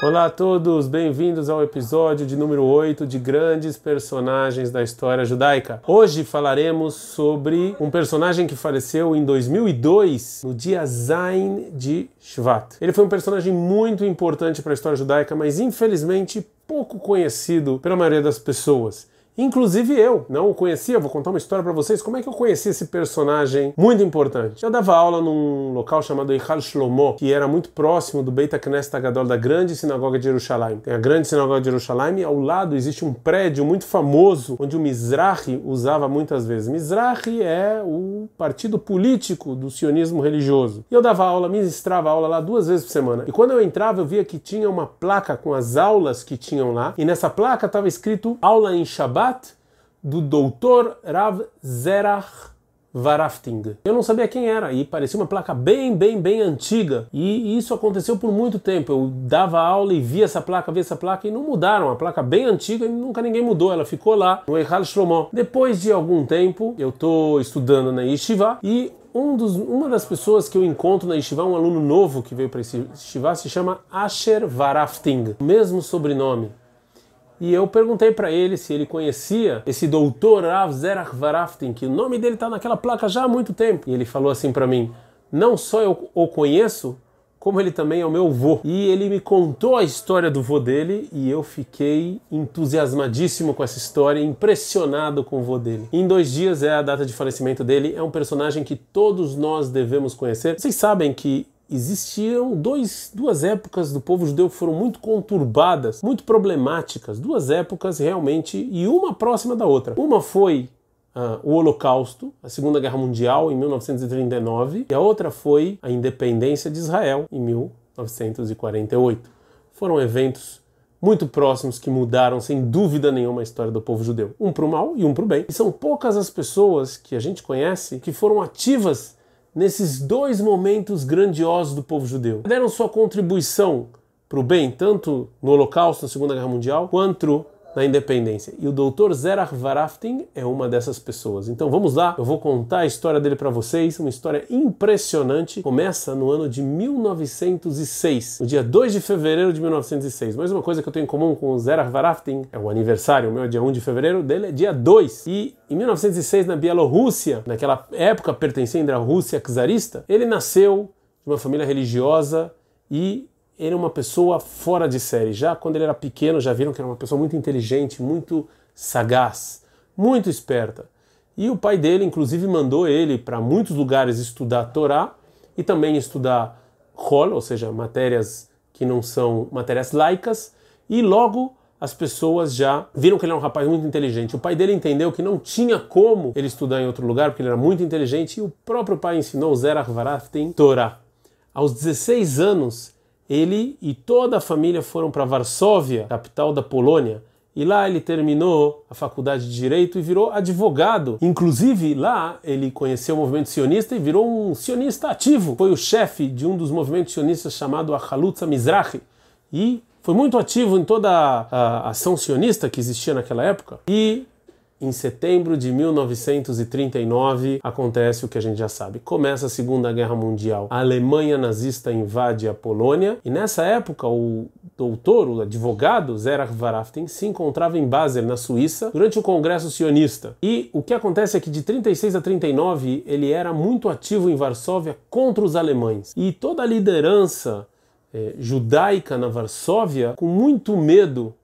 Olá a todos, bem-vindos ao episódio de número 8 de Grandes Personagens da História Judaica. Hoje falaremos sobre um personagem que faleceu em 2002, no dia Zain de Shvat. Ele foi um personagem muito importante para a história judaica, mas infelizmente pouco conhecido pela maioria das pessoas. Inclusive eu não o conhecia, vou contar uma história para vocês como é que eu conheci esse personagem muito importante. Eu dava aula num local chamado Eichal Shlomo, que era muito próximo do Beit HaKnesset Agadol, da grande sinagoga de Jerusalém. Tem a grande sinagoga de Jerusalém e ao lado existe um prédio muito famoso onde o Mizrahi usava muitas vezes. Mizrahi é o partido político do sionismo religioso. E eu dava aula, ministrava aula lá duas vezes por semana. E quando eu entrava, eu via que tinha uma placa com as aulas que tinham lá, e nessa placa estava escrito aula em Shabbat do doutor Rav Zerach Varafting. Eu não sabia quem era e parecia uma placa bem, bem, bem antiga. E isso aconteceu por muito tempo. Eu dava aula e via essa placa, via essa placa e não mudaram. A placa bem antiga e nunca ninguém mudou. Ela ficou lá no Eichal Shlomo. Depois de algum tempo, eu estou estudando na Yeshiva e um dos, uma das pessoas que eu encontro na Yeshiva, um aluno novo que veio para esse Yeshiva, se chama Asher Varafting. Mesmo sobrenome e eu perguntei para ele se ele conhecia esse doutor Rav Zerach Varaftin, que o nome dele está naquela placa já há muito tempo. E ele falou assim para mim: não só eu o conheço, como ele também é o meu vô. E ele me contou a história do vô dele e eu fiquei entusiasmadíssimo com essa história, impressionado com o vô dele. Em dois dias é a data de falecimento dele, é um personagem que todos nós devemos conhecer. Vocês sabem que existiam dois, duas épocas do povo judeu que foram muito conturbadas, muito problemáticas, duas épocas realmente e uma próxima da outra. Uma foi uh, o Holocausto, a Segunda Guerra Mundial em 1939, e a outra foi a independência de Israel em 1948. Foram eventos muito próximos que mudaram sem dúvida nenhuma a história do povo judeu, um para o mal e um para o bem. E são poucas as pessoas que a gente conhece que foram ativas nesses dois momentos grandiosos do povo judeu. Deram sua contribuição para o bem, tanto no Holocausto, na Segunda Guerra Mundial, quanto na independência. E o Dr. Zerach Varaftin é uma dessas pessoas. Então vamos lá, eu vou contar a história dele para vocês, uma história impressionante. Começa no ano de 1906, no dia 2 de fevereiro de 1906. Mais uma coisa que eu tenho em comum com o Zerach Varaftin é o aniversário, o meu é dia 1 de fevereiro, dele é dia 2. E em 1906, na Bielorrússia, naquela época pertencendo à Rússia czarista, ele nasceu de uma família religiosa e ele é uma pessoa fora de série. Já quando ele era pequeno, já viram que era uma pessoa muito inteligente, muito sagaz, muito esperta. E o pai dele, inclusive, mandou ele para muitos lugares estudar Torá e também estudar Hol, ou seja, matérias que não são matérias laicas, e logo as pessoas já viram que ele era um rapaz muito inteligente. O pai dele entendeu que não tinha como ele estudar em outro lugar, porque ele era muito inteligente, e o próprio pai ensinou Zerach Varaftin Torá. Aos 16 anos, ele e toda a família foram para Varsóvia, capital da Polônia, e lá ele terminou a faculdade de direito e virou advogado. Inclusive lá ele conheceu o movimento sionista e virou um sionista ativo. Foi o chefe de um dos movimentos sionistas chamado Achalutza Mizrahi e foi muito ativo em toda a ação sionista que existia naquela época. E em setembro de 1939 acontece o que a gente já sabe. Começa a Segunda Guerra Mundial. A Alemanha nazista invade a Polônia e nessa época o doutor, o advogado Zerach Varaftin se encontrava em Basel, na Suíça, durante o Congresso Sionista. E o que acontece é que de 36 a 39 ele era muito ativo em Varsóvia contra os alemães. E toda a liderança eh, judaica na Varsóvia, com muito medo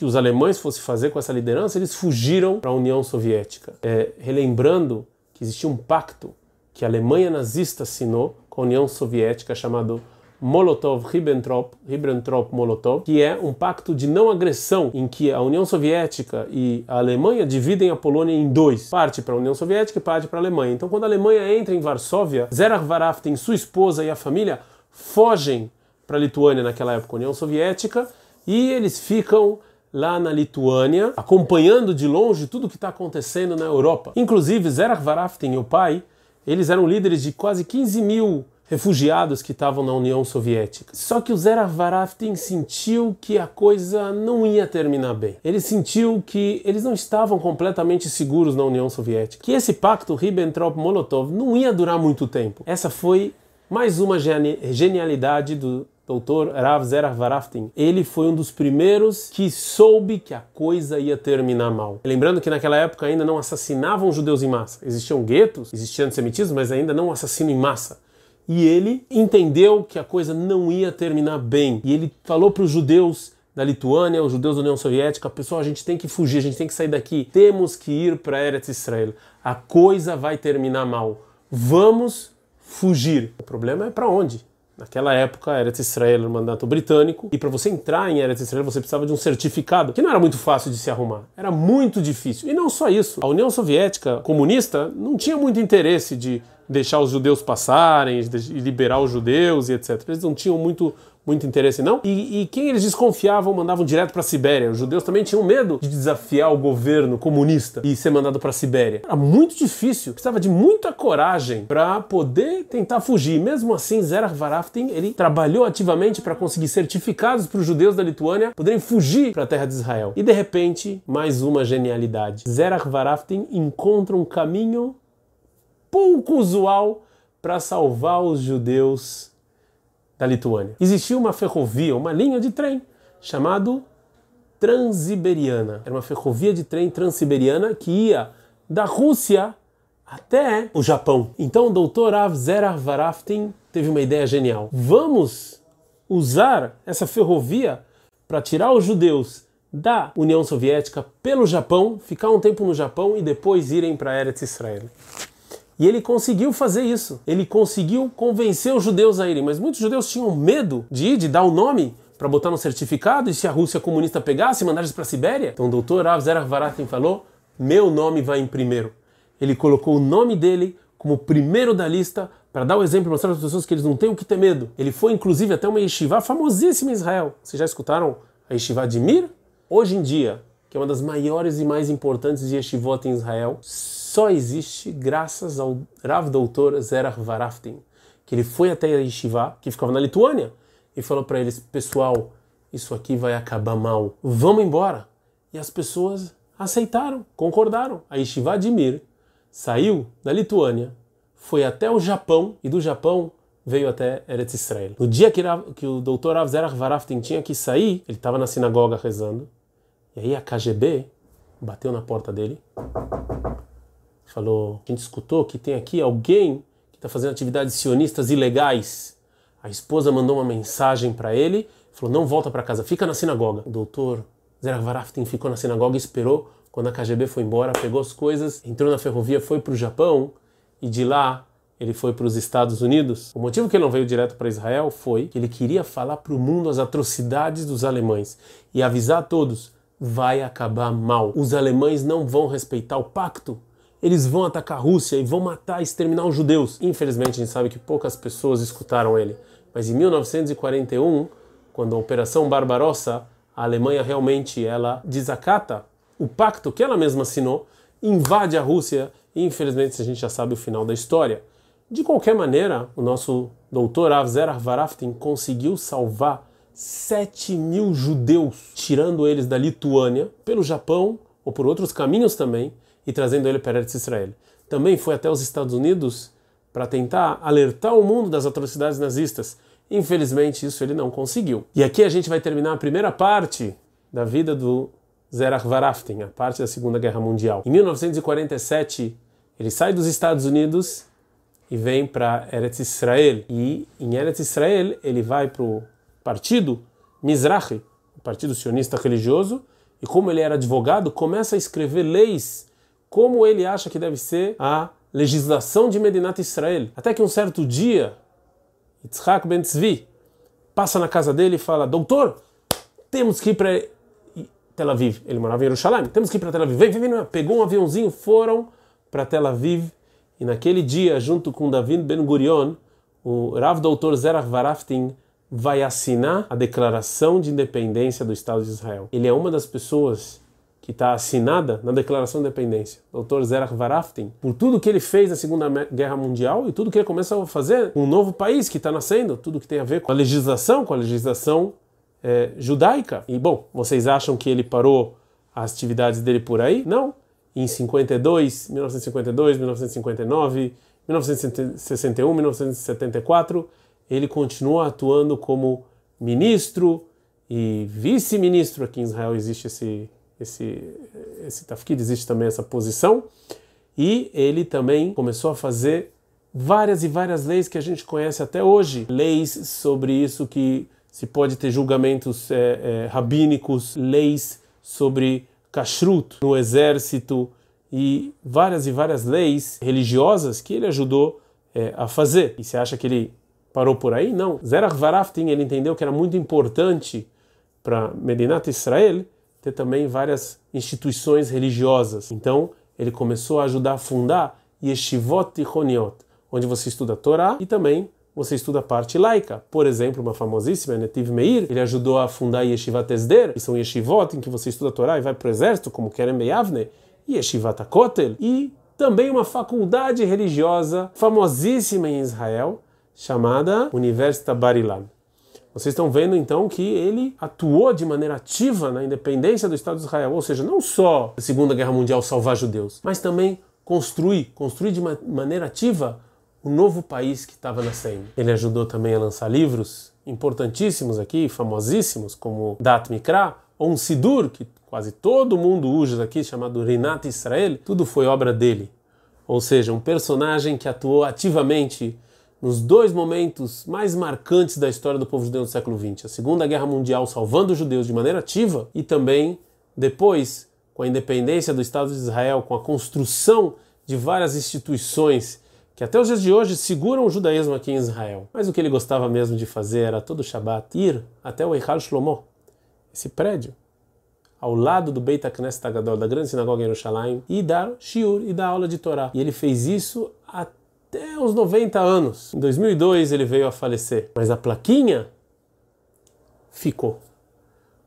que os alemães fossem fazer com essa liderança, eles fugiram para a União Soviética. É, relembrando que existia um pacto que a Alemanha nazista assinou com a União Soviética chamado Molotov-Ribbentrop, Ribbentrop-Molotov, que é um pacto de não agressão em que a União Soviética e a Alemanha dividem a Polônia em dois, parte para a União Soviética e parte para a Alemanha. Então, quando a Alemanha entra em Varsóvia, Zerach Varaftin, sua esposa e a família fogem para a Lituânia naquela época, União Soviética, e eles ficam lá na Lituânia, acompanhando de longe tudo o que está acontecendo na Europa. Inclusive, Zerach Varaftin e o pai, eles eram líderes de quase 15 mil refugiados que estavam na União Soviética. Só que o Zerach Varaftin sentiu que a coisa não ia terminar bem. Ele sentiu que eles não estavam completamente seguros na União Soviética. Que esse pacto Ribbentrop-Molotov não ia durar muito tempo. Essa foi mais uma genialidade do doutor Rav Zerach Varaftin, ele foi um dos primeiros que soube que a coisa ia terminar mal. Lembrando que naquela época ainda não assassinavam judeus em massa. Existiam guetos, existia antissemitismo, mas ainda não assassino em massa. E ele entendeu que a coisa não ia terminar bem. E ele falou para os judeus da Lituânia, os judeus da União Soviética, pessoal, a gente tem que fugir, a gente tem que sair daqui, temos que ir para Eretz Israel. A coisa vai terminar mal. Vamos fugir. O problema é para onde? Naquela época, Eretz Israel era um mandato britânico, e para você entrar em Eretz Israel você precisava de um certificado, que não era muito fácil de se arrumar, era muito difícil. E não só isso, a União Soviética comunista não tinha muito interesse de deixar os judeus passarem, liberar os judeus e etc. Eles não tinham muito muito interesse não. E, e quem eles desconfiavam mandavam direto para a Sibéria. Os judeus também tinham medo de desafiar o governo comunista e ser mandado para a Sibéria. Era muito difícil, precisava de muita coragem para poder tentar fugir. Mesmo assim, Zerach Varaftin ele trabalhou ativamente para conseguir certificados para os judeus da Lituânia poderem fugir para a terra de Israel. E de repente, mais uma genialidade. Zerach Varaftin encontra um caminho pouco usual para salvar os judeus da Lituânia. Existia uma ferrovia, uma linha de trem chamado Transiberiana. Era uma ferrovia de trem transiberiana que ia da Rússia até o Japão. Então o doutor Avzera Varaftin teve uma ideia genial. Vamos usar essa ferrovia para tirar os judeus da União Soviética pelo Japão, ficar um tempo no Japão e depois irem para Eretz Israel. E ele conseguiu fazer isso. Ele conseguiu convencer os judeus a irem. Mas muitos judeus tinham medo de ir, de dar o nome para botar no certificado e se a Rússia comunista pegasse e mandar eles para a Sibéria. Então o doutor Rav Zerach Varatin falou: meu nome vai em primeiro. Ele colocou o nome dele como primeiro da lista para dar o exemplo e mostrar as pessoas que eles não têm o que ter medo. Ele foi inclusive até uma yeshiva famosíssima em Israel. Vocês já escutaram a yeshiva de Mir? Hoje em dia, que é uma das maiores e mais importantes yeshivot em Israel, só existe graças ao Rav Doutor Zerach Varaftin, que ele foi até a Yeshiva, que ficava na Lituânia, e falou para eles: pessoal, isso aqui vai acabar mal, vamos embora. E as pessoas aceitaram, concordaram. A Yeshiva de Mir saiu da Lituânia, foi até o Japão, e do Japão veio até Eretz Israel. No dia que, que o doutor Rav Zerach Varaftin tinha que sair, ele estava na sinagoga rezando, e aí a KGB bateu na porta dele falou, a gente escutou que tem aqui alguém que está fazendo atividades sionistas ilegais. A esposa mandou uma mensagem para ele, falou, não volta para casa, fica na sinagoga. O doutor Zerach Varaftin ficou na sinagoga e esperou quando a KGB foi embora, pegou as coisas, entrou na ferrovia, foi para o Japão e de lá ele foi para os Estados Unidos. O motivo que ele não veio direto para Israel foi que ele queria falar para o mundo as atrocidades dos alemães e avisar a todos: vai acabar mal. Os alemães não vão respeitar o pacto eles vão atacar a Rússia e vão matar, exterminar os judeus. Infelizmente, a gente sabe que poucas pessoas escutaram ele. Mas em 1941, quando a Operação Barbarossa, a Alemanha realmente ela desacata o pacto que ela mesma assinou, invade a Rússia e infelizmente a gente já sabe o final da história. De qualquer maneira, o nosso doutor Avzer Varaftin conseguiu salvar 7 mil judeus, tirando eles da Lituânia, pelo Japão ou por outros caminhos também, e trazendo ele para Eretz Israel. Também foi até os Estados Unidos para tentar alertar o mundo das atrocidades nazistas. Infelizmente, isso ele não conseguiu. E aqui a gente vai terminar a primeira parte da vida do Zerach Varaftin, a parte da Segunda Guerra Mundial. Em 1947, ele sai dos Estados Unidos e vem para Eretz Israel. E em Eretz Israel, ele vai para o partido Mizrahi, o partido sionista religioso, e como ele era advogado, começa a escrever leis como ele acha que deve ser a legislação de Medinat Israel. Até que um certo dia, Yitzhak Ben Tzvi passa na casa dele e fala: Doutor, temos que ir para Tel Aviv. Ele morava em Jerusalém. Temos que ir para Tel Aviv. Vem, vem, vem. Pegou um aviãozinho, foram para Tel Aviv. E naquele dia, junto com David Ben Gurion, o Rav Doutor Zerach Varaftin vai assinar a declaração de independência do Estado de Israel. Ele é uma das pessoas que está assinada na Declaração de Independência, Dr. Zerach Varaftin, por tudo que ele fez na Segunda Guerra Mundial e tudo que ele começou a fazer um novo país que está nascendo, tudo que tem a ver com a legislação, com a legislação é, judaica. E bom, vocês acham que ele parou as atividades dele por aí? Não. Em 52, 1952, 1959, 1961, 1974, ele continuou atuando como ministro e vice-ministro. Aqui em Israel existe esse esse esse tafkid, existe também essa posição. E ele também começou a fazer várias e várias leis que a gente conhece até hoje, leis sobre isso que se pode ter julgamentos é, é, rabínicos, leis sobre kashrut no exército e várias e várias leis religiosas que ele ajudou é, a fazer. E você acha que ele parou por aí? Não. Zerach Varaftin ele entendeu que era muito importante para Medinat Israel ter também várias instituições religiosas. Então ele começou a ajudar a fundar Yeshivot Tichoniot, onde você estuda a Torá e também você estuda a parte laica. Por exemplo, uma famosíssima, Netiv Meir, ele ajudou a fundar Yeshivat Esder, que são yeshivot em que você estuda a Torá e vai para o exército, como Kerem Beyavne, Yeshivat Kotel, e também uma faculdade religiosa famosíssima em Israel, chamada Universidade Barilan. Vocês estão vendo então que ele atuou de maneira ativa na independência do Estado de Israel, ou seja, não só na Segunda Guerra Mundial salvar judeus, mas também construir, construir de maneira ativa o novo país que estava nascendo. Ele ajudou também a lançar livros importantíssimos aqui, famosíssimos, como Dat Mikra, ou um Sidur, que quase todo mundo usa aqui, chamado Rinat Israel, tudo foi obra dele. Ou seja, um personagem que atuou ativamente nos dois momentos mais marcantes da história do povo judeu no século XX: a Segunda Guerra Mundial, salvando os judeus de maneira ativa, e também depois, com a independência do Estado de Israel, com a construção de várias instituições que até os dias de hoje seguram o judaísmo aqui em Israel. Mas o que ele gostava mesmo de fazer era todo Shabbat ir até o Eichal Shlomo, esse prédio, ao lado do Beit HaKnesset Agadol, da grande sinagoga em Yerushalayim, e dar shiur, e dar aula de Torá. E ele fez isso até os 90 anos. Em 2002 ele veio a falecer, mas a plaquinha ficou.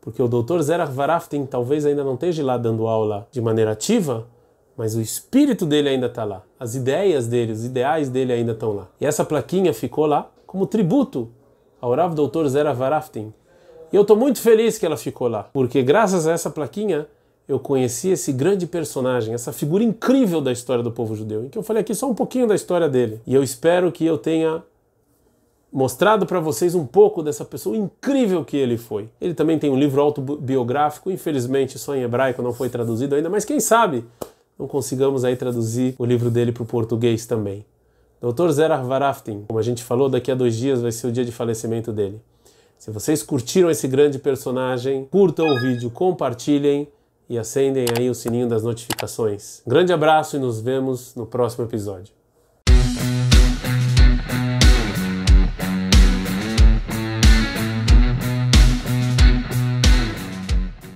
Porque o doutor Zerach Varaftin talvez ainda não esteja lá dando aula de maneira ativa, mas o espírito dele ainda está lá, as ideias dele, os ideais dele ainda estão lá. E essa plaquinha ficou lá como tributo ao Rav Doutor Zera Varaftin. E eu estou muito feliz que ela ficou lá, porque graças a essa plaquinha eu conheci esse grande personagem, essa figura incrível da história do povo judeu, em que eu falei aqui só um pouquinho da história dele. E eu espero que eu tenha mostrado para vocês um pouco dessa pessoa incrível que ele foi. Ele também tem um livro autobiográfico, infelizmente só em hebraico, não foi traduzido ainda, mas quem sabe não consigamos aí traduzir o livro dele para o português também. Dr. Zerah Varaftin, como a gente falou, daqui a dois dias vai ser o dia de falecimento dele. Se vocês curtiram esse grande personagem, curtam o vídeo, compartilhem e acendem aí o sininho das notificações. Grande abraço e nos vemos no próximo episódio.